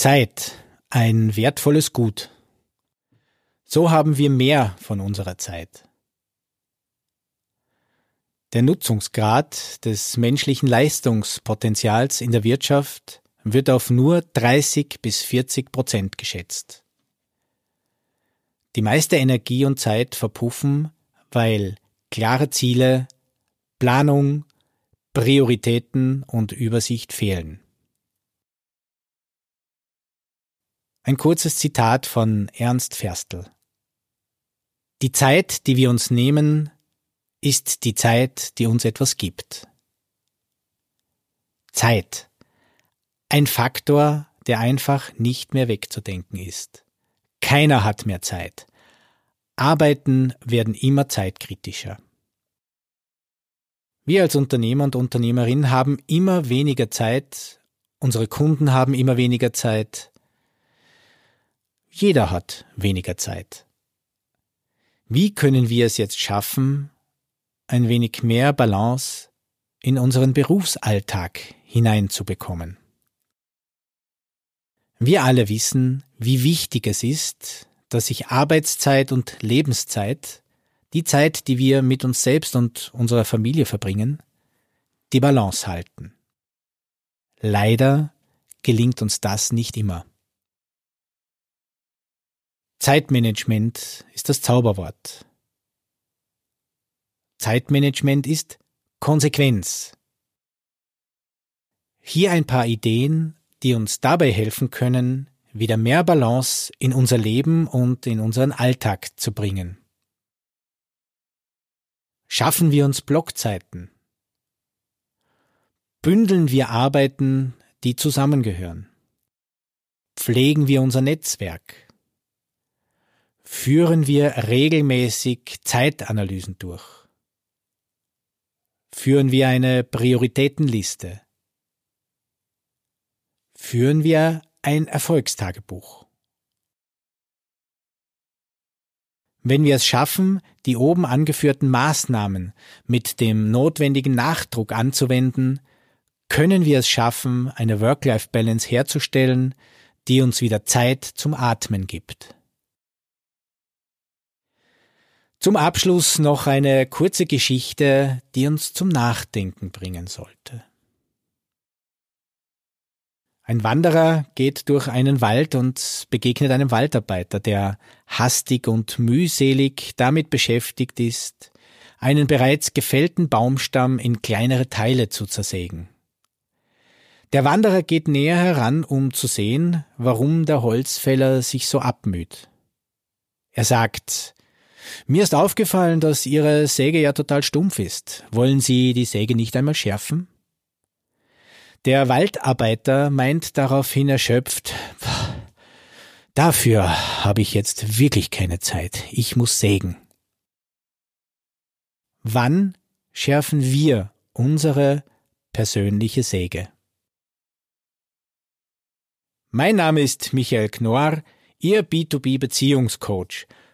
Zeit, ein wertvolles Gut. So haben wir mehr von unserer Zeit. Der Nutzungsgrad des menschlichen Leistungspotenzials in der Wirtschaft wird auf nur 30 bis 40 Prozent geschätzt. Die meiste Energie und Zeit verpuffen, weil klare Ziele, Planung, Prioritäten und Übersicht fehlen. Ein kurzes Zitat von Ernst Ferstl. Die Zeit, die wir uns nehmen, ist die Zeit, die uns etwas gibt. Zeit. Ein Faktor, der einfach nicht mehr wegzudenken ist. Keiner hat mehr Zeit. Arbeiten werden immer zeitkritischer. Wir als Unternehmer und Unternehmerin haben immer weniger Zeit, unsere Kunden haben immer weniger Zeit, jeder hat weniger Zeit. Wie können wir es jetzt schaffen, ein wenig mehr Balance in unseren Berufsalltag hineinzubekommen? Wir alle wissen, wie wichtig es ist, dass sich Arbeitszeit und Lebenszeit, die Zeit, die wir mit uns selbst und unserer Familie verbringen, die Balance halten. Leider gelingt uns das nicht immer. Zeitmanagement ist das Zauberwort. Zeitmanagement ist Konsequenz. Hier ein paar Ideen, die uns dabei helfen können, wieder mehr Balance in unser Leben und in unseren Alltag zu bringen. Schaffen wir uns Blockzeiten. Bündeln wir Arbeiten, die zusammengehören. Pflegen wir unser Netzwerk. Führen wir regelmäßig Zeitanalysen durch. Führen wir eine Prioritätenliste. Führen wir ein Erfolgstagebuch. Wenn wir es schaffen, die oben angeführten Maßnahmen mit dem notwendigen Nachdruck anzuwenden, können wir es schaffen, eine Work-Life-Balance herzustellen, die uns wieder Zeit zum Atmen gibt. Zum Abschluss noch eine kurze Geschichte, die uns zum Nachdenken bringen sollte. Ein Wanderer geht durch einen Wald und begegnet einem Waldarbeiter, der hastig und mühselig damit beschäftigt ist, einen bereits gefällten Baumstamm in kleinere Teile zu zersägen. Der Wanderer geht näher heran, um zu sehen, warum der Holzfäller sich so abmüht. Er sagt, mir ist aufgefallen, dass Ihre Säge ja total stumpf ist. Wollen Sie die Säge nicht einmal schärfen? Der Waldarbeiter meint daraufhin erschöpft, dafür habe ich jetzt wirklich keine Zeit, ich muss sägen. Wann schärfen wir unsere persönliche Säge? Mein Name ist Michael Knorr, Ihr B2B Beziehungscoach.